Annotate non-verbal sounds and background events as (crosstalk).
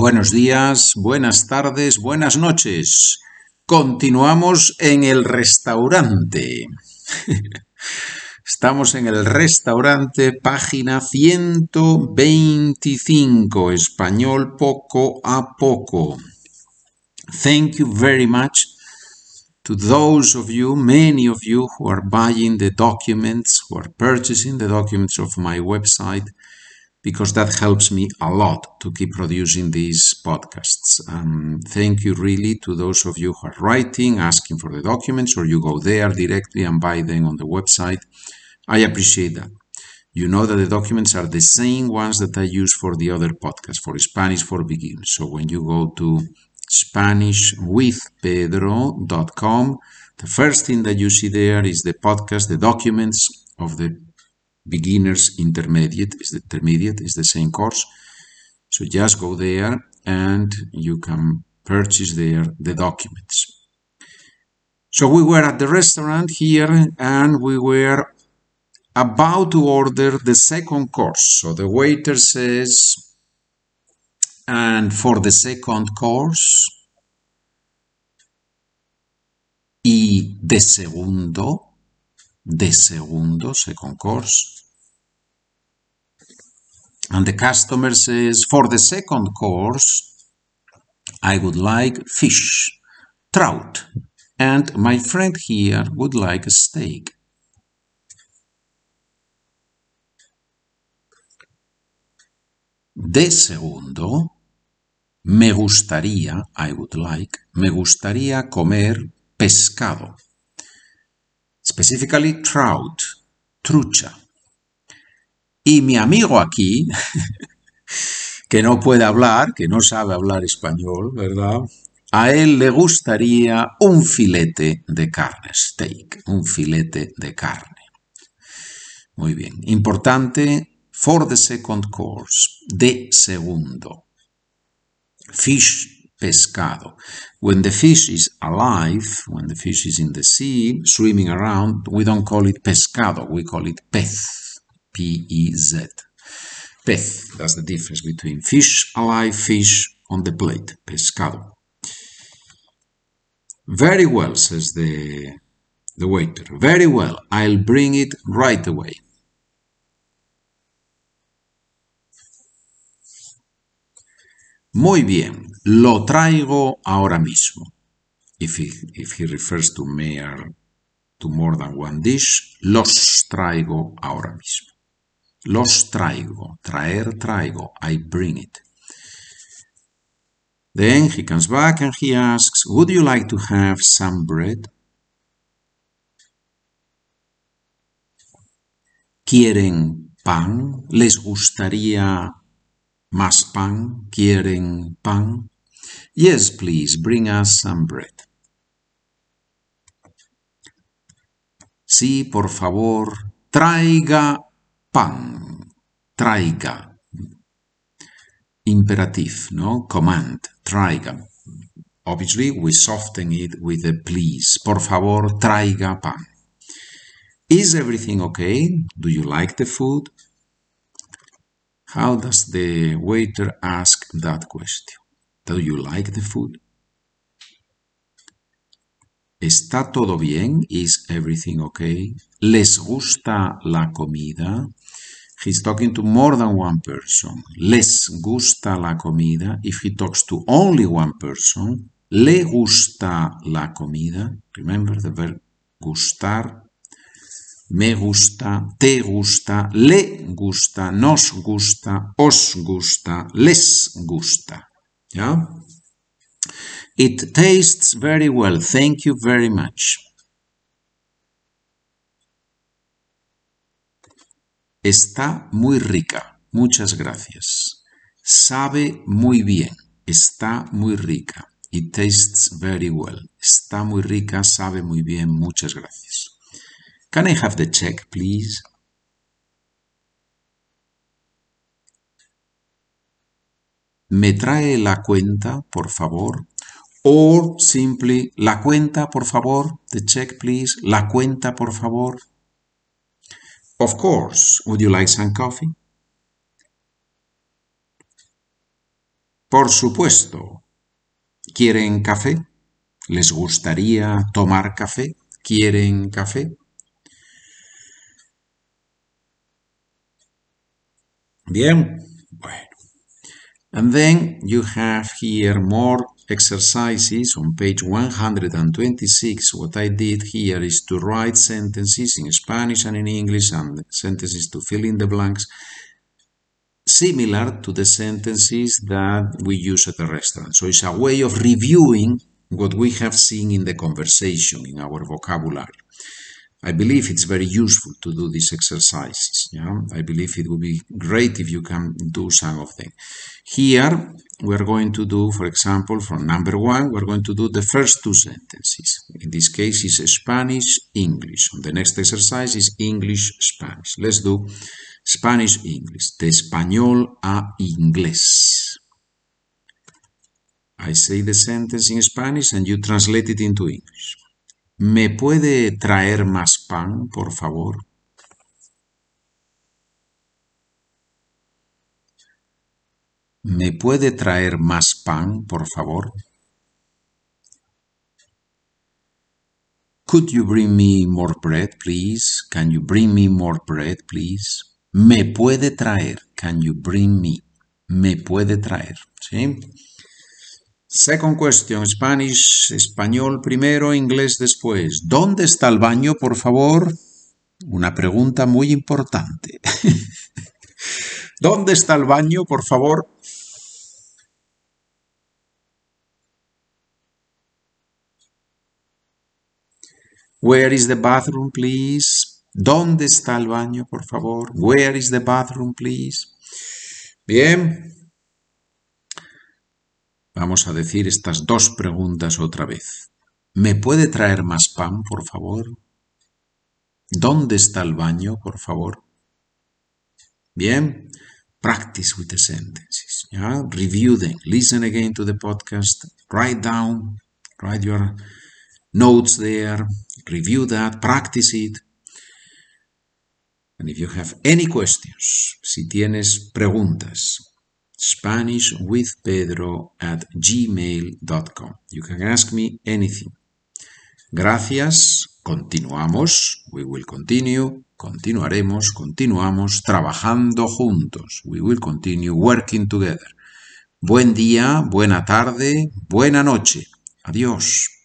Buenos días, buenas tardes, buenas noches. Continuamos en el restaurante. (laughs) Estamos en el restaurante, página 125, español poco a poco. Thank you very much to those of you, many of you who are buying the documents, who are purchasing the documents of my website, because that helps me a lot to keep producing these podcasts. Um, thank you really to those of you who are writing, asking for the documents, or you go there directly and buy them on the website. I appreciate that. You know that the documents are the same ones that I use for the other podcast, for Spanish for Beginners. So when you go to SpanishWithPedro.com, the first thing that you see there is the podcast, the documents of the beginners intermediate is the intermediate is the same course. So just go there and you can purchase there the documents. So we were at the restaurant here and we were about to order the second course. So the waiter says, and for the second course, y de segundo, de segundo, second course. And the customer says, for the second course, I would like fish, trout, and my friend here would like a steak. De segundo, me gustaría, I would like, me gustaría comer pescado. Specifically trout, trucha. Y mi amigo aquí, (laughs) que no puede hablar, que no sabe hablar español, ¿verdad? A él le gustaría un filete de carne, steak, un filete de carne. Muy bien. Importante for the second course, de segundo. Fish, pescado. When the fish is alive, when the fish is in the sea, swimming around, we don't call it pescado, we call it pez. P-E-Z. Pez, that's the difference between fish, alive fish on the plate, pescado. Very well, says the, the waiter. Very well, I'll bring it right away. Muy bien, lo traigo ahora mismo. If he, if he refers to more, to more than one dish, los traigo ahora mismo. Los traigo, traer, traigo, I bring it. Then he comes back and he asks, Would you like to have some bread? ¿Quieren pan? ¿Les gustaría más pan? ¿Quieren pan? Yes, please, bring us some bread. Sí, por favor, traiga pan. Traiga. Imperative, no? Command. Traiga. Obviously, we soften it with a please. Por favor, traiga pan. Is everything okay? Do you like the food? How does the waiter ask that question? Do you like the food? ¿Está todo bien? Is everything okay? ¿Les gusta la comida? He's talking to more than one person. ¿Les gusta la comida? If he talks to only one person, ¿le gusta la comida? Remember the verb gustar. Me gusta, te gusta, le gusta, nos gusta, os gusta, les gusta. It tastes very well. Thank you very much. Está muy rica. Muchas gracias. Sabe muy bien. Está muy rica. It tastes very well. Está muy rica, sabe muy bien. Muchas gracias. Can I have the check, please? ¿Me trae la cuenta, por favor? Or simply, la cuenta, por favor. The check, please. La cuenta, por favor. Of course. Would you like some coffee? Por supuesto. ¿Quieren café? ¿Les gustaría tomar café? ¿Quieren café? Bien, bueno. And then you have here more exercises on page 126. What I did here is to write sentences in Spanish and in English and sentences to fill in the blanks similar to the sentences that we use at the restaurant. So it's a way of reviewing what we have seen in the conversation, in our vocabulary. I believe it's very useful to do these exercises. Yeah? I believe it would be great if you can do some of them. Here, we're going to do, for example, from number one, we're going to do the first two sentences. In this case, is Spanish-English. The next exercise is English-Spanish. Let's do Spanish-English. De español a inglés. I say the sentence in Spanish and you translate it into English. ¿Me puede traer más pan, por favor? ¿Me puede traer más pan, por favor? Could you bring me more bread, please? Can you bring me more bread, please? Me puede traer. Can you bring me? Me puede traer. ¿Sí? Second question, Spanish, español primero, inglés después. ¿Dónde está el baño, por favor? Una pregunta muy importante. (laughs) ¿Dónde está el baño, por favor? Where is the bathroom, please? ¿Dónde está el baño, por favor? Where is the bathroom, please? Bien, Vamos a decir estas dos preguntas otra vez. ¿Me puede traer más pan, por favor? ¿Dónde está el baño, por favor? Bien, practice with the sentences. Review them. Listen again to the podcast. Write down. Write your notes there. Review that. Practice it. And if you have any questions, si tienes preguntas, spanishwithpedro at gmail.com. You can ask me anything. Gracias. Continuamos. We will continue. Continuaremos. Continuamos trabajando juntos. We will continue working together. Buen día, buena tarde, buena noche. Adiós.